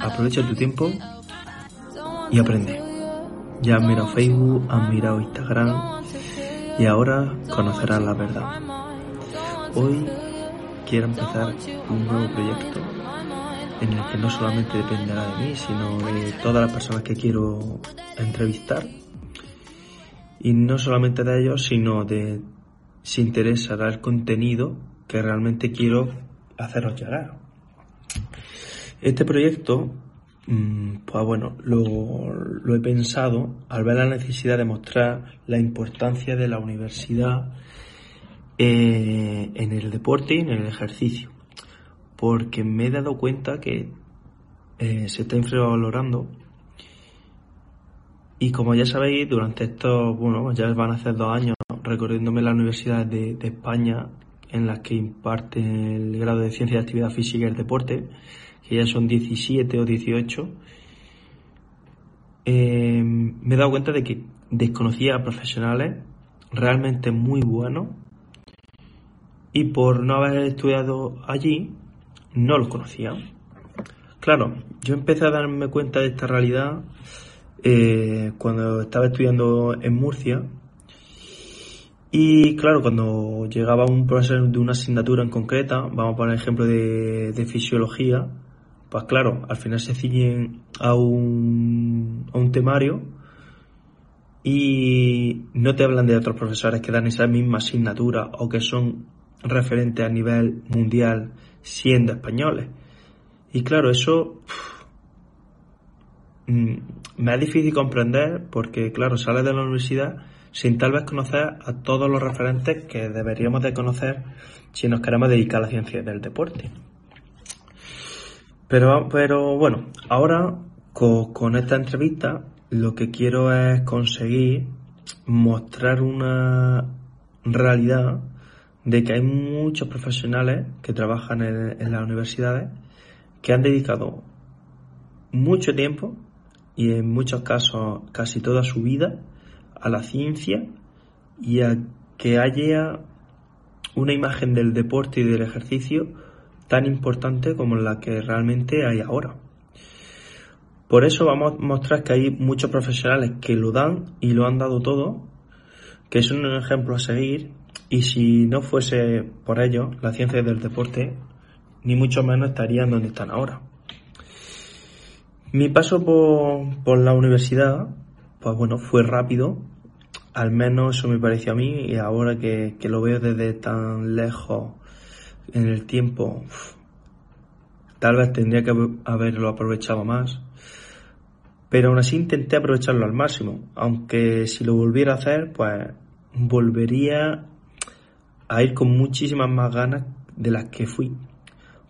Aprovecha tu tiempo y aprende. Ya has mirado Facebook, has mirado Instagram y ahora conocerás la verdad. Hoy quiero empezar un nuevo proyecto en el que no solamente dependerá de mí, sino de todas las personas que quiero entrevistar. Y no solamente de ellos, sino de si interesará el contenido que realmente quiero haceros llegar. Este proyecto, mm, pues bueno, lo, he pensado al ver la necesidad de mostrar la importancia de la universidad eh, en el deporte y en el ejercicio porque me he dado cuenta que eh, se está infravalorando y como ya sabéis, durante estos, bueno, ya van a ser dos años recorriéndome las universidades de, España en las que imparte el grado de Ciencia de Actividad Física y el Deporte, que ya son 17 o 18, eh, me he dado cuenta de que desconocía a profesionales realmente muy buenos y por no haber estudiado allí, no los conocía. Claro, yo empecé a darme cuenta de esta realidad eh, cuando estaba estudiando en Murcia. Y claro, cuando llegaba un profesor de una asignatura en concreta, vamos a poner ejemplo de, de fisiología, pues claro, al final se ciñen a un, a un temario y no te hablan de otros profesores que dan esa misma asignatura o que son referentes a nivel mundial siendo españoles. Y claro, eso mm, me es difícil comprender porque, claro, sales de la universidad sin tal vez conocer a todos los referentes que deberíamos de conocer si nos queremos dedicar a la ciencia del deporte. Pero, pero bueno, ahora con, con esta entrevista lo que quiero es conseguir mostrar una realidad de que hay muchos profesionales que trabajan en, las universidades que han dedicado mucho tiempo y en muchos casos casi toda su vida a la ciencia y a que haya una imagen del deporte y del ejercicio tan importante como la que realmente hay ahora. Por eso vamos a mostrar que hay muchos profesionales que lo dan y lo han dado todo, que son un ejemplo a seguir y si no fuese por ello, la ciencia del deporte, ni mucho menos estarían donde están ahora. Mi paso por, la universidad, pues bueno, fue rápido, al menos eso me pareció a mí, y ahora que, lo veo desde tan lejos en el tiempo, tal vez tendría que haberlo aprovechado más. Pero aún así intenté aprovecharlo al máximo, aunque si lo volviera a hacer, pues volvería a ir con muchísimas más ganas de las que fui.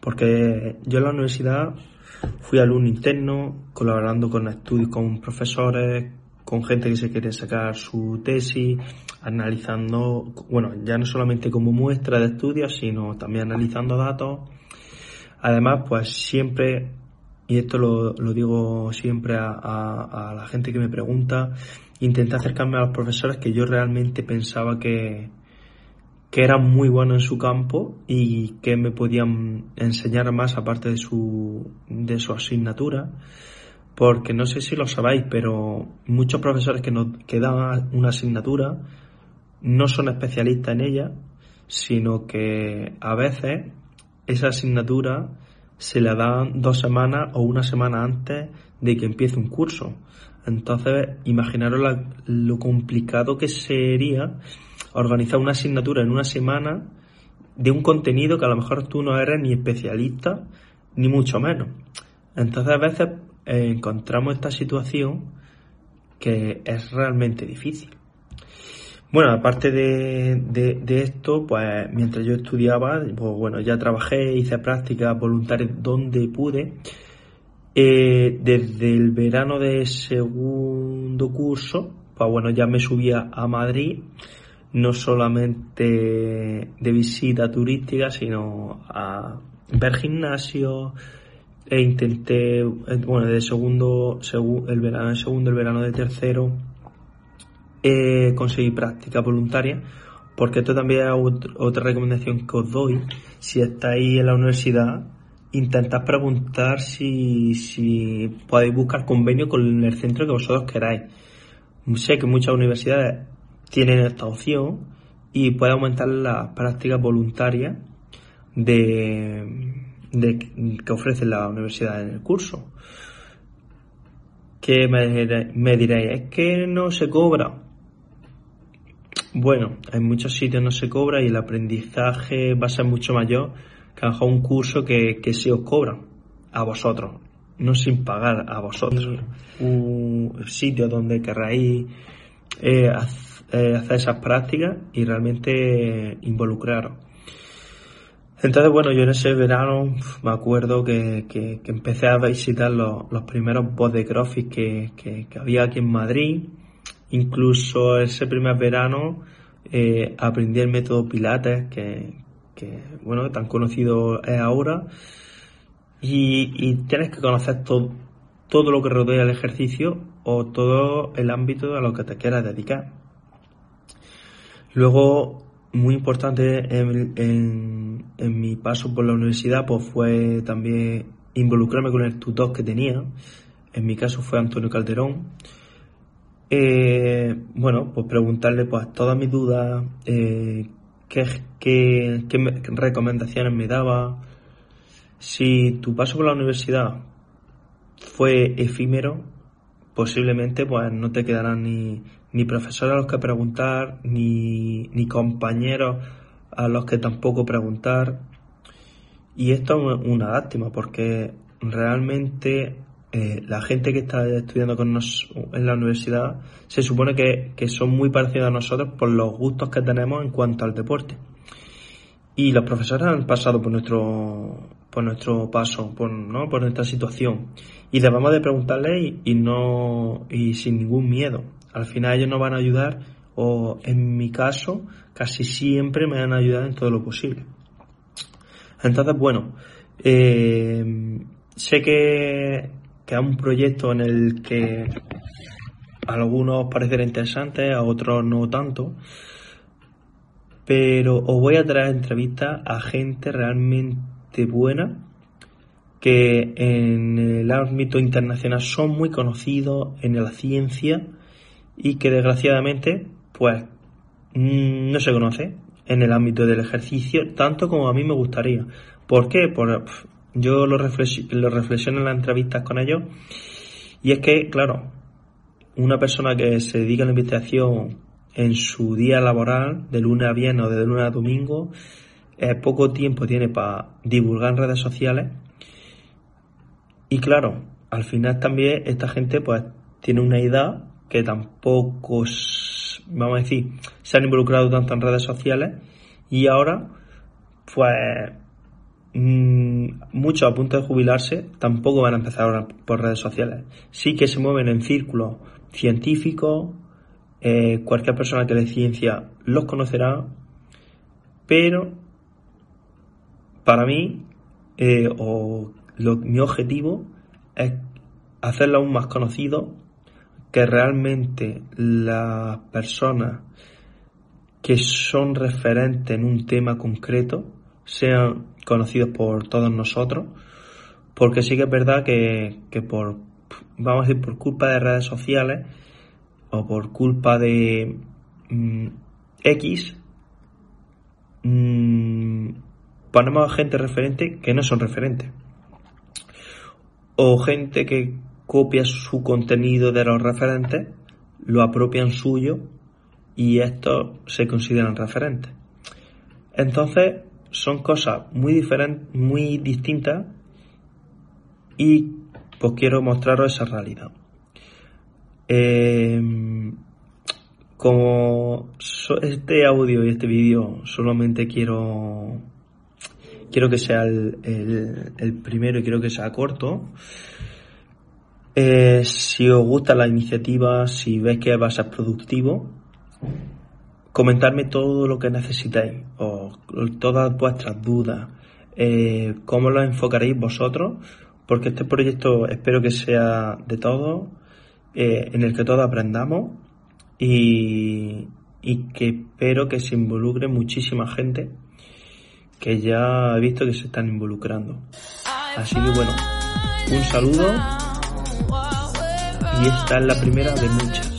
Porque yo en la universidad fui alumno interno, colaborando con estudios con profesores, con gente que se quiere sacar su tesis, analizando, bueno, ya no solamente como muestra de estudios, sino también analizando datos. Además, pues siempre, y esto lo, digo siempre a, a la gente que me pregunta, intenté acercarme a los profesores que yo realmente pensaba que, que eran muy buenos en su campo y que me podían enseñar más aparte de su, de su asignatura. Porque no sé si lo sabéis, pero muchos profesores que, dan una asignatura no son especialistas en ella, sino que a veces esa asignatura se la dan dos semanas o una semana antes de que empiece un curso. Entonces, imaginaros lo complicado que sería organizar una asignatura en una semana de un contenido que a lo mejor tú no eres ni especialista, ni mucho menos. Entonces a veces encontramos esta situación que es realmente difícil. Bueno, aparte de, esto, pues mientras yo estudiaba, pues bueno, ya trabajé, hice prácticas voluntarias donde pude. Eh, desde el verano de segundo curso, pues bueno, ya me subía a Madrid, no solamente de visita turística, sino a ver gimnasio, e intenté, eh, bueno, de segundo, el verano de segundo, el verano de tercero, eh, conseguí práctica voluntaria, porque esto también es otra recomendación que os doy. Si estáis en la universidad, intentad preguntar si, si podéis buscar convenio con el centro que vosotros queráis. Sé que muchas universidades tienen esta opción y puede aumentar las prácticas voluntarias de, de, que ofrece la universidad en el curso. Que me, me diréis, es que no se cobra. Bueno, en muchos sitios no se cobra y el aprendizaje va a ser mucho mayor que a un curso que, que se os cobra a vosotros, no sin pagar a vosotros. Un sitio donde querráis eh, eh, hacer esas prácticas y realmente involucraros. Entonces, bueno, yo en ese verano me acuerdo que, que, empecé a visitar los, los primeros body que, que, que había aquí en Madrid Incluso ese primer verano eh, aprendí el método Pilates, que, bueno, tan conocido es ahora. Y, tienes que conocer todo, todo lo que rodea el ejercicio o todo el ámbito a lo que te quieras dedicar. Luego, muy importante en, en, mi paso por la universidad, pues fue también involucrarme con el tutor que tenía. En mi caso fue Antonio Calderón eh, bueno, pues preguntarle pues todas mis dudas, eh, qué, qué, recomendaciones me daba. Si tu paso por la universidad fue efímero, posiblemente pues no te quedarán ni, ni profesores a los que preguntar, ni, ni compañeros a los que tampoco preguntar. Y esto es una lástima porque realmente eh, la gente que está estudiando con nosotros en la universidad se supone que, son muy parecidos a nosotros por los gustos que tenemos en cuanto al deporte. Y los profesores han pasado por nuestro, por nuestro paso, por, ¿no? por nuestra situación. Y debemos de preguntarles y, no, y sin ningún miedo. Al final ellos nos van a ayudar o en mi caso casi siempre me han ayudado en todo lo posible. Entonces, bueno, eh, sé que que es un proyecto en el que a algunos parecerá interesante, a otros no tanto, pero os voy a traer entrevistas a gente realmente buena que en el ámbito internacional son muy conocidos en la ciencia y que desgraciadamente pues mm, no se conoce en el ámbito del ejercicio tanto como a mí me gustaría. ¿Por qué? Por, yo lo, reflexiono en las entrevistas con ellos y es que, claro, una persona que se dedica a la investigación en su día laboral, de lunes a viernes o de lunes a domingo, eh, poco tiempo tiene para divulgar en redes sociales. Y claro, al final también esta gente pues tiene una edad que tampoco, vamos a decir, se han involucrado tanto en redes sociales y ahora pues Mm, muchos a punto de jubilarse tampoco van a empezar ahora por redes sociales. Sí que se mueven en círculos científicos, eh, cualquier persona que de ciencia los conocerá, pero para mí, eh, o mi objetivo es hacerlo aún más conocido, que realmente las personas que son referentes en un tema concreto sean conocidos por todos nosotros, porque sí que es verdad que, por, vamos a decir, por culpa de redes sociales o por culpa de mm, X, mm, ponemos a gente referente que no son referentes. O gente que copia su contenido de los referentes, lo apropian suyo y estos se consideran referentes. Entonces, son cosas muy diferentes, muy distintas y pues quiero mostraros esa realidad. Eh, Como este audio y este vídeo solamente quiero quiero que sea el, el, primero y quiero que sea corto. Eh, si os gusta la iniciativa, si veis que va a ser productivo, comentarme todo lo que necesitáis, o todas vuestras dudas, eh, cómo lo enfocaréis vosotros, porque este proyecto espero que sea de todos, eh, en el que todos aprendamos y, y que espero que se involucre muchísima gente que ya he visto que se están involucrando. Así que bueno, un saludo y esta es la primera de muchas.